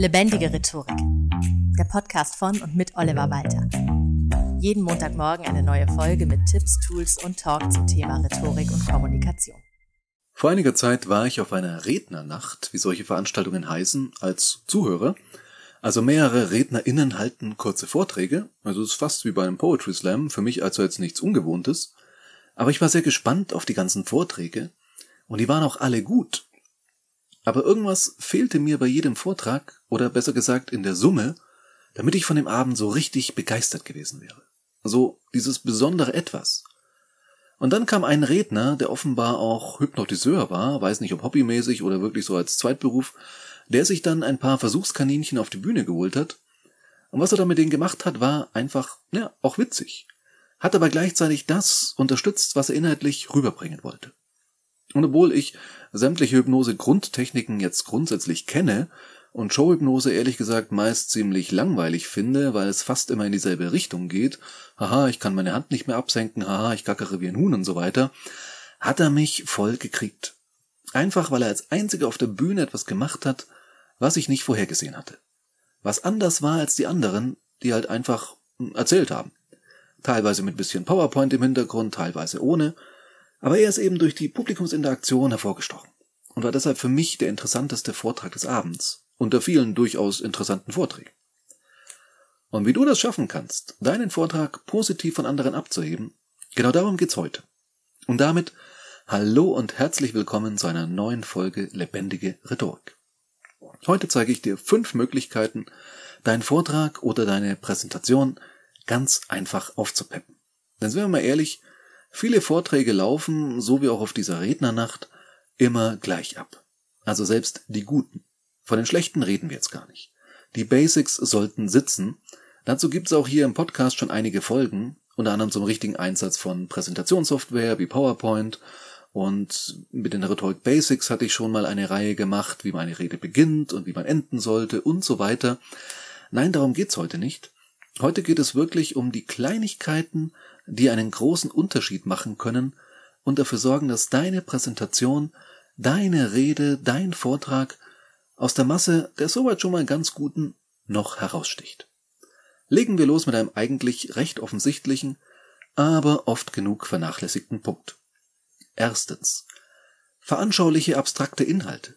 Lebendige Rhetorik. Der Podcast von und mit Oliver Walter. Jeden Montagmorgen eine neue Folge mit Tipps, Tools und Talk zum Thema Rhetorik und Kommunikation. Vor einiger Zeit war ich auf einer Rednernacht, wie solche Veranstaltungen heißen, als Zuhörer. Also mehrere RednerInnen halten kurze Vorträge, also es ist fast wie bei einem Poetry Slam, für mich also jetzt nichts Ungewohntes. Aber ich war sehr gespannt auf die ganzen Vorträge und die waren auch alle gut. Aber irgendwas fehlte mir bei jedem Vortrag, oder besser gesagt in der Summe, damit ich von dem Abend so richtig begeistert gewesen wäre. So dieses besondere Etwas. Und dann kam ein Redner, der offenbar auch Hypnotiseur war, weiß nicht ob hobbymäßig oder wirklich so als Zweitberuf, der sich dann ein paar Versuchskaninchen auf die Bühne geholt hat. Und was er da mit denen gemacht hat, war einfach, ja, auch witzig. Hat aber gleichzeitig das unterstützt, was er inhaltlich rüberbringen wollte. Und obwohl ich sämtliche Hypnose-Grundtechniken jetzt grundsätzlich kenne und Showhypnose ehrlich gesagt meist ziemlich langweilig finde, weil es fast immer in dieselbe Richtung geht, haha, ich kann meine Hand nicht mehr absenken, haha, ich gackere wie ein Huhn und so weiter, hat er mich voll gekriegt. Einfach weil er als einziger auf der Bühne etwas gemacht hat, was ich nicht vorhergesehen hatte. Was anders war als die anderen, die halt einfach erzählt haben. Teilweise mit bisschen PowerPoint im Hintergrund, teilweise ohne, aber er ist eben durch die Publikumsinteraktion hervorgestochen und war deshalb für mich der interessanteste Vortrag des Abends, unter vielen durchaus interessanten Vorträgen. Und wie du das schaffen kannst, deinen Vortrag positiv von anderen abzuheben, genau darum geht's heute. Und damit hallo und herzlich willkommen zu einer neuen Folge Lebendige Rhetorik. Heute zeige ich dir fünf Möglichkeiten, deinen Vortrag oder deine Präsentation ganz einfach aufzupeppen. Denn sind wir mal ehrlich, Viele Vorträge laufen, so wie auch auf dieser Rednernacht, immer gleich ab. Also selbst die guten. Von den schlechten reden wir jetzt gar nicht. Die Basics sollten sitzen. Dazu gibt's auch hier im Podcast schon einige Folgen, unter anderem zum richtigen Einsatz von Präsentationssoftware wie PowerPoint und mit den Rhetorik Basics hatte ich schon mal eine Reihe gemacht, wie meine Rede beginnt und wie man enden sollte und so weiter. Nein, darum geht's heute nicht. Heute geht es wirklich um die Kleinigkeiten, die einen großen Unterschied machen können und dafür sorgen, dass deine Präsentation, deine Rede, dein Vortrag aus der Masse der soweit schon mal ganz guten noch heraussticht. Legen wir los mit einem eigentlich recht offensichtlichen, aber oft genug vernachlässigten Punkt. Erstens. Veranschauliche abstrakte Inhalte.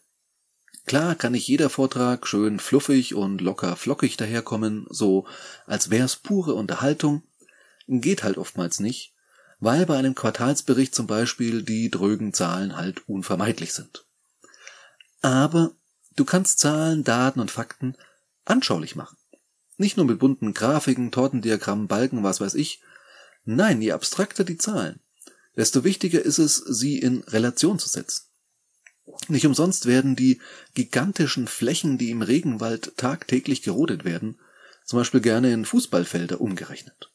Klar kann nicht jeder Vortrag schön fluffig und locker flockig daherkommen, so als wär's pure Unterhaltung, geht halt oftmals nicht, weil bei einem Quartalsbericht zum Beispiel die drögen Zahlen halt unvermeidlich sind. Aber du kannst Zahlen, Daten und Fakten anschaulich machen. Nicht nur mit bunten Grafiken, Tortendiagrammen, Balken, was weiß ich. Nein, je abstrakter die Zahlen, desto wichtiger ist es, sie in Relation zu setzen. Nicht umsonst werden die gigantischen Flächen, die im Regenwald tagtäglich gerodet werden, zum Beispiel gerne in Fußballfelder umgerechnet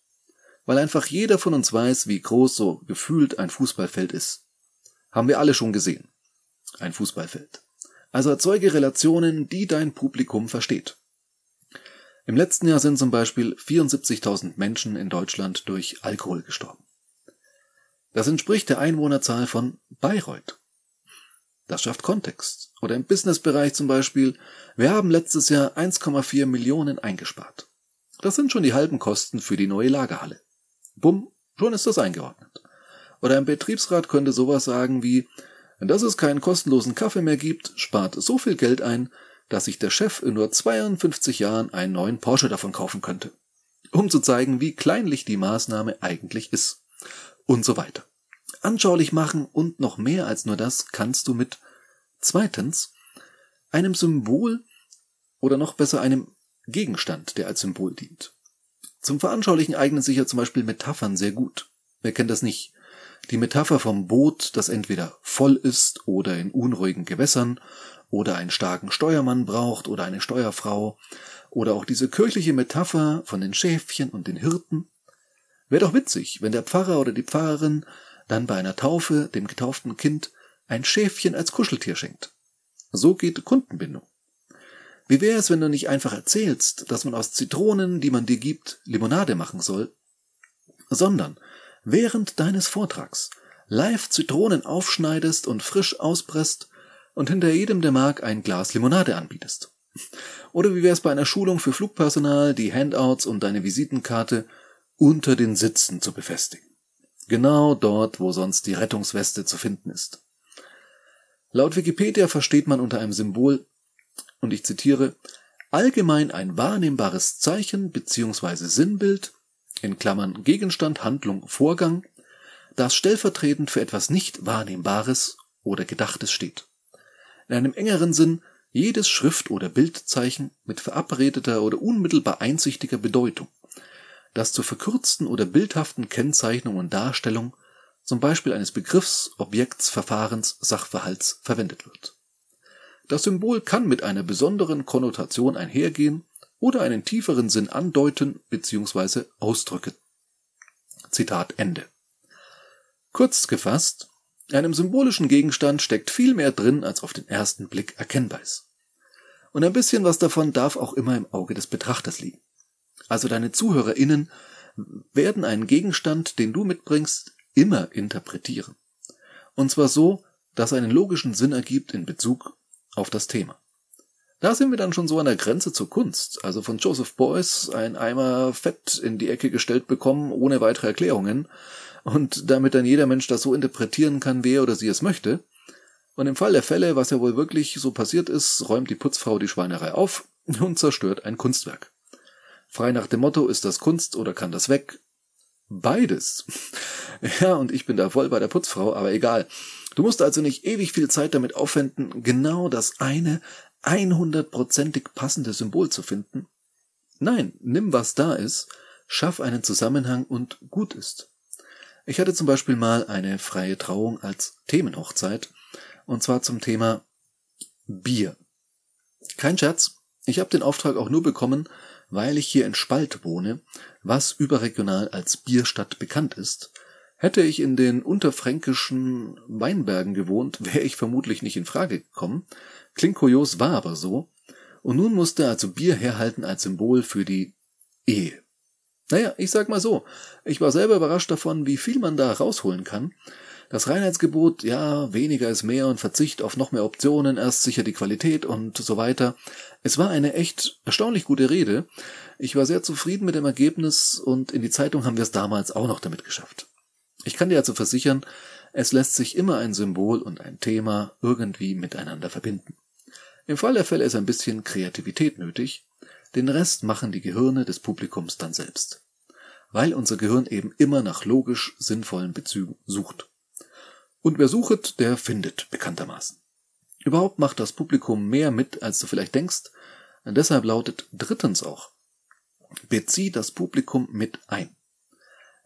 weil einfach jeder von uns weiß, wie groß so gefühlt ein Fußballfeld ist. Haben wir alle schon gesehen. Ein Fußballfeld. Also erzeuge Relationen, die dein Publikum versteht. Im letzten Jahr sind zum Beispiel 74.000 Menschen in Deutschland durch Alkohol gestorben. Das entspricht der Einwohnerzahl von Bayreuth. Das schafft Kontext. Oder im Businessbereich zum Beispiel, wir haben letztes Jahr 1,4 Millionen eingespart. Das sind schon die halben Kosten für die neue Lagerhalle. Bumm, schon ist das eingeordnet. Oder ein Betriebsrat könnte sowas sagen wie, dass es keinen kostenlosen Kaffee mehr gibt, spart so viel Geld ein, dass sich der Chef in nur 52 Jahren einen neuen Porsche davon kaufen könnte. Um zu zeigen, wie kleinlich die Maßnahme eigentlich ist. Und so weiter. Anschaulich machen und noch mehr als nur das kannst du mit zweitens einem Symbol oder noch besser einem Gegenstand, der als Symbol dient. Zum Veranschaulichen eignen sich ja zum Beispiel Metaphern sehr gut. Wer kennt das nicht? Die Metapher vom Boot, das entweder voll ist oder in unruhigen Gewässern oder einen starken Steuermann braucht oder eine Steuerfrau oder auch diese kirchliche Metapher von den Schäfchen und den Hirten. Wäre doch witzig, wenn der Pfarrer oder die Pfarrerin dann bei einer Taufe dem getauften Kind ein Schäfchen als Kuscheltier schenkt. So geht Kundenbindung. Wie wäre es, wenn du nicht einfach erzählst, dass man aus Zitronen, die man dir gibt, Limonade machen soll, sondern während deines Vortrags live Zitronen aufschneidest und frisch auspresst und hinter jedem der mag ein Glas Limonade anbietest. Oder wie wäre es bei einer Schulung für Flugpersonal, die Handouts und deine Visitenkarte unter den Sitzen zu befestigen? Genau dort, wo sonst die Rettungsweste zu finden ist. Laut Wikipedia versteht man unter einem Symbol, und ich zitiere, allgemein ein wahrnehmbares Zeichen bzw. Sinnbild, in Klammern Gegenstand, Handlung, Vorgang, das stellvertretend für etwas nicht Wahrnehmbares oder Gedachtes steht. In einem engeren Sinn jedes Schrift- oder Bildzeichen mit verabredeter oder unmittelbar einsichtiger Bedeutung, das zur verkürzten oder bildhaften Kennzeichnung und Darstellung zum Beispiel eines Begriffs, Objekts, Verfahrens, Sachverhalts verwendet wird. Das Symbol kann mit einer besonderen Konnotation einhergehen oder einen tieferen Sinn andeuten bzw. ausdrücken. Zitat Ende. Kurz gefasst, einem symbolischen Gegenstand steckt viel mehr drin, als auf den ersten Blick erkennbar ist. Und ein bisschen was davon darf auch immer im Auge des Betrachters liegen. Also deine ZuhörerInnen werden einen Gegenstand, den du mitbringst, immer interpretieren. Und zwar so, dass einen logischen Sinn ergibt in Bezug auf das Thema. Da sind wir dann schon so an der Grenze zur Kunst. Also von Joseph Beuys ein Eimer Fett in die Ecke gestellt bekommen, ohne weitere Erklärungen. Und damit dann jeder Mensch das so interpretieren kann, wer oder sie es möchte. Und im Fall der Fälle, was ja wohl wirklich so passiert ist, räumt die Putzfrau die Schweinerei auf und zerstört ein Kunstwerk. Frei nach dem Motto, ist das Kunst oder kann das weg? Beides. Ja, und ich bin da voll bei der Putzfrau, aber egal. Du musst also nicht ewig viel Zeit damit aufwenden, genau das eine 100%ig passende Symbol zu finden. Nein, nimm was da ist, schaff einen Zusammenhang und gut ist. Ich hatte zum Beispiel mal eine freie Trauung als Themenhochzeit, und zwar zum Thema Bier. Kein Scherz, ich habe den Auftrag auch nur bekommen, weil ich hier in Spalt wohne, was überregional als Bierstadt bekannt ist. Hätte ich in den unterfränkischen Weinbergen gewohnt, wäre ich vermutlich nicht in Frage gekommen. Klingt kurios, war aber so. Und nun musste also Bier herhalten als Symbol für die Ehe. Naja, ich sag mal so, ich war selber überrascht davon, wie viel man da rausholen kann. Das Reinheitsgebot, ja, weniger ist mehr und Verzicht auf noch mehr Optionen, erst sicher die Qualität und so weiter. Es war eine echt erstaunlich gute Rede. Ich war sehr zufrieden mit dem Ergebnis und in die Zeitung haben wir es damals auch noch damit geschafft. Ich kann dir also versichern, es lässt sich immer ein Symbol und ein Thema irgendwie miteinander verbinden. Im Fall der Fälle ist ein bisschen Kreativität nötig, den Rest machen die Gehirne des Publikums dann selbst. Weil unser Gehirn eben immer nach logisch sinnvollen Bezügen sucht. Und wer sucht, der findet, bekanntermaßen. Überhaupt macht das Publikum mehr mit, als du vielleicht denkst. Und deshalb lautet drittens auch, bezieh das Publikum mit ein.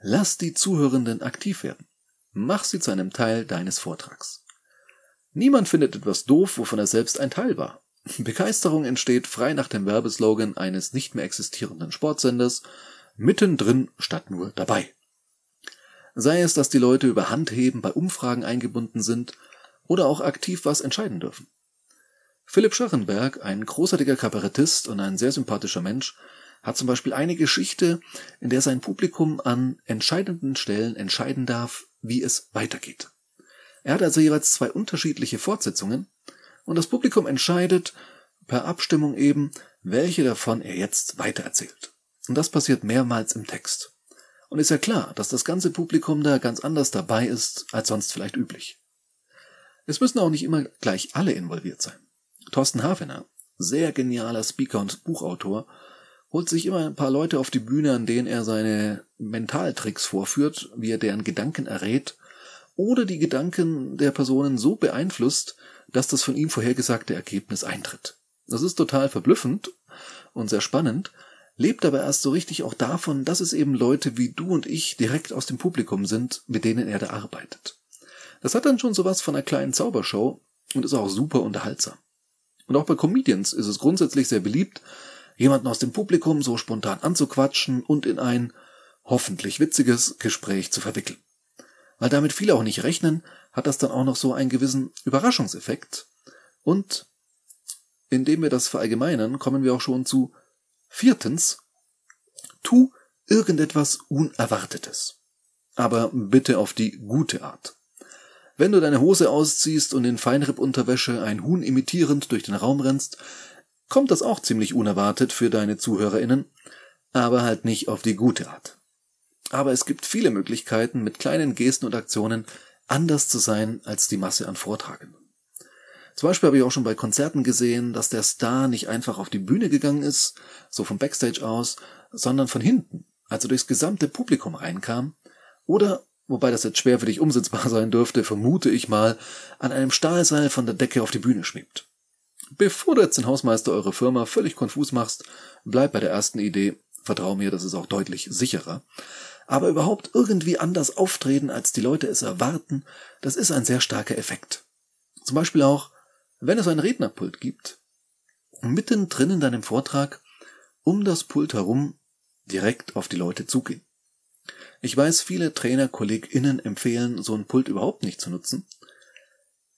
Lass die Zuhörenden aktiv werden. Mach sie zu einem Teil deines Vortrags. Niemand findet etwas doof, wovon er selbst ein Teil war. Begeisterung entsteht frei nach dem Werbeslogan eines nicht mehr existierenden Sportsenders, mittendrin statt nur dabei. Sei es, dass die Leute über Handheben bei Umfragen eingebunden sind oder auch aktiv was entscheiden dürfen. Philipp Scharrenberg, ein großartiger Kabarettist und ein sehr sympathischer Mensch, hat zum Beispiel eine Geschichte, in der sein Publikum an entscheidenden Stellen entscheiden darf, wie es weitergeht. Er hat also jeweils zwei unterschiedliche Fortsetzungen und das Publikum entscheidet per Abstimmung eben, welche davon er jetzt weitererzählt. Und das passiert mehrmals im Text. Und ist ja klar, dass das ganze Publikum da ganz anders dabei ist, als sonst vielleicht üblich. Es müssen auch nicht immer gleich alle involviert sein. Thorsten Hafener, sehr genialer Speaker und Buchautor, holt sich immer ein paar Leute auf die Bühne, an denen er seine Mentaltricks vorführt, wie er deren Gedanken errät oder die Gedanken der Personen so beeinflusst, dass das von ihm vorhergesagte Ergebnis eintritt. Das ist total verblüffend und sehr spannend, lebt aber erst so richtig auch davon, dass es eben Leute wie du und ich direkt aus dem Publikum sind, mit denen er da arbeitet. Das hat dann schon sowas von einer kleinen Zaubershow und ist auch super unterhaltsam. Und auch bei Comedians ist es grundsätzlich sehr beliebt, jemanden aus dem Publikum so spontan anzuquatschen und in ein hoffentlich witziges Gespräch zu verwickeln. Weil damit viele auch nicht rechnen, hat das dann auch noch so einen gewissen Überraschungseffekt. Und indem wir das verallgemeinern, kommen wir auch schon zu Viertens, tu irgendetwas Unerwartetes. Aber bitte auf die gute Art. Wenn du deine Hose ausziehst und in Feinrippunterwäsche ein Huhn imitierend durch den Raum rennst, kommt das auch ziemlich unerwartet für deine ZuhörerInnen, aber halt nicht auf die gute Art. Aber es gibt viele Möglichkeiten, mit kleinen Gesten und Aktionen anders zu sein als die Masse an Vortragenden. Zum Beispiel habe ich auch schon bei Konzerten gesehen, dass der Star nicht einfach auf die Bühne gegangen ist, so vom Backstage aus, sondern von hinten, also durchs gesamte Publikum reinkam, oder, wobei das jetzt schwer für dich umsetzbar sein dürfte, vermute ich mal, an einem Stahlseil von der Decke auf die Bühne schwebt. Bevor du jetzt den Hausmeister eurer Firma völlig konfus machst, bleib bei der ersten Idee, vertrau mir, das ist auch deutlich sicherer. Aber überhaupt irgendwie anders auftreten, als die Leute es erwarten, das ist ein sehr starker Effekt. Zum Beispiel auch, wenn es ein Rednerpult gibt, mittendrin in deinem Vortrag um das Pult herum direkt auf die Leute zugehen. Ich weiß, viele Trainer, KollegInnen empfehlen, so ein Pult überhaupt nicht zu nutzen.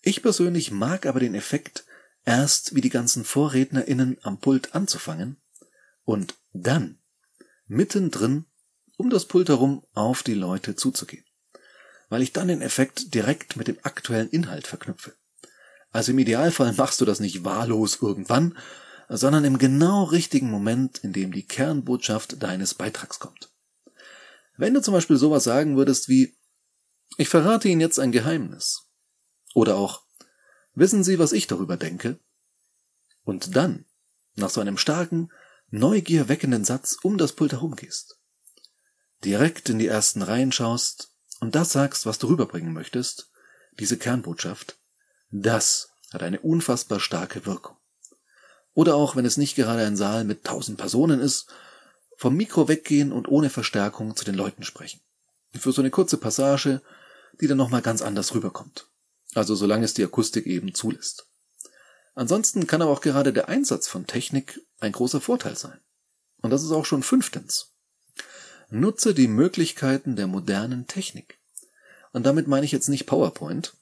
Ich persönlich mag aber den Effekt, erst wie die ganzen VorrednerInnen am Pult anzufangen und dann mittendrin um das Pult herum auf die Leute zuzugehen. Weil ich dann den Effekt direkt mit dem aktuellen Inhalt verknüpfe. Also im Idealfall machst du das nicht wahllos irgendwann, sondern im genau richtigen Moment, in dem die Kernbotschaft deines Beitrags kommt. Wenn du zum Beispiel sowas sagen würdest wie Ich verrate Ihnen jetzt ein Geheimnis. Oder auch Wissen Sie, was ich darüber denke? Und dann, nach so einem starken, neugierweckenden Satz um das Pult herumgehst, direkt in die ersten Reihen schaust und das sagst, was du rüberbringen möchtest, diese Kernbotschaft, das hat eine unfassbar starke Wirkung. Oder auch, wenn es nicht gerade ein Saal mit tausend Personen ist, vom Mikro weggehen und ohne Verstärkung zu den Leuten sprechen. Für so eine kurze Passage, die dann nochmal ganz anders rüberkommt. Also solange es die Akustik eben zulässt. Ansonsten kann aber auch gerade der Einsatz von Technik ein großer Vorteil sein. Und das ist auch schon fünftens. Nutze die Möglichkeiten der modernen Technik. Und damit meine ich jetzt nicht PowerPoint,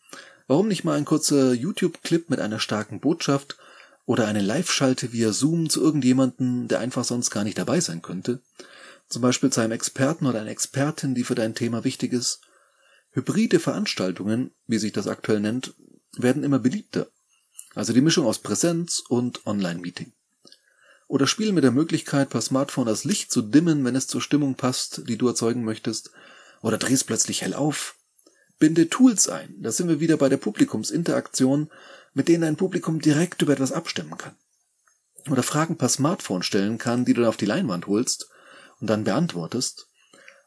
Warum nicht mal ein kurzer YouTube-Clip mit einer starken Botschaft oder eine Live-Schalte via Zoom zu irgendjemanden, der einfach sonst gar nicht dabei sein könnte? Zum Beispiel zu einem Experten oder einer Expertin, die für dein Thema wichtig ist. Hybride Veranstaltungen, wie sich das aktuell nennt, werden immer beliebter. Also die Mischung aus Präsenz und Online-Meeting. Oder spiel mit der Möglichkeit, per Smartphone das Licht zu dimmen, wenn es zur Stimmung passt, die du erzeugen möchtest. Oder drehst plötzlich hell auf. Binde Tools ein. Da sind wir wieder bei der Publikumsinteraktion, mit denen ein Publikum direkt über etwas abstimmen kann. Oder Fragen per Smartphone stellen kann, die du dann auf die Leinwand holst und dann beantwortest.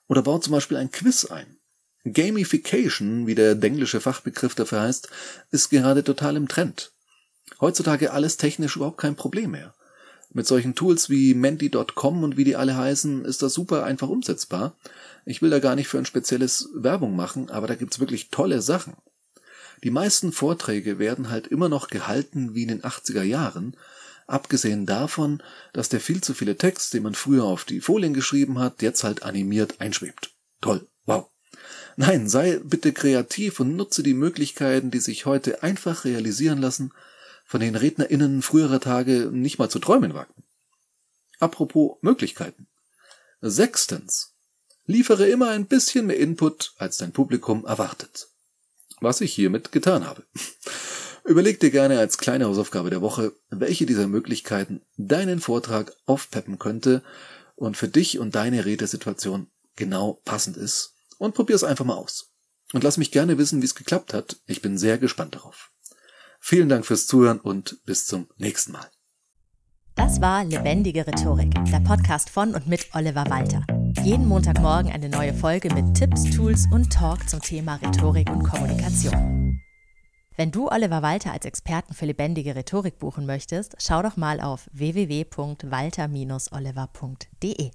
Oder baut zum Beispiel ein Quiz ein. Gamification, wie der englische Fachbegriff dafür heißt, ist gerade total im Trend. Heutzutage alles technisch überhaupt kein Problem mehr. Mit solchen Tools wie Menti.com und wie die alle heißen, ist das super einfach umsetzbar. Ich will da gar nicht für ein spezielles Werbung machen, aber da gibt's wirklich tolle Sachen. Die meisten Vorträge werden halt immer noch gehalten wie in den 80er Jahren, abgesehen davon, dass der viel zu viele Text, den man früher auf die Folien geschrieben hat, jetzt halt animiert einschwebt. Toll, wow. Nein, sei bitte kreativ und nutze die Möglichkeiten, die sich heute einfach realisieren lassen, von den RednerInnen früherer Tage nicht mal zu träumen wagten. Apropos Möglichkeiten. Sechstens. Liefere immer ein bisschen mehr Input, als dein Publikum erwartet. Was ich hiermit getan habe. Überleg dir gerne als kleine Hausaufgabe der Woche, welche dieser Möglichkeiten deinen Vortrag aufpeppen könnte und für dich und deine Redesituation genau passend ist und probier es einfach mal aus. Und lass mich gerne wissen, wie es geklappt hat. Ich bin sehr gespannt darauf. Vielen Dank fürs Zuhören und bis zum nächsten Mal. Das war Lebendige Rhetorik, der Podcast von und mit Oliver Walter. Jeden Montagmorgen eine neue Folge mit Tipps, Tools und Talk zum Thema Rhetorik und Kommunikation. Wenn du Oliver Walter als Experten für lebendige Rhetorik buchen möchtest, schau doch mal auf www.walter-oliver.de.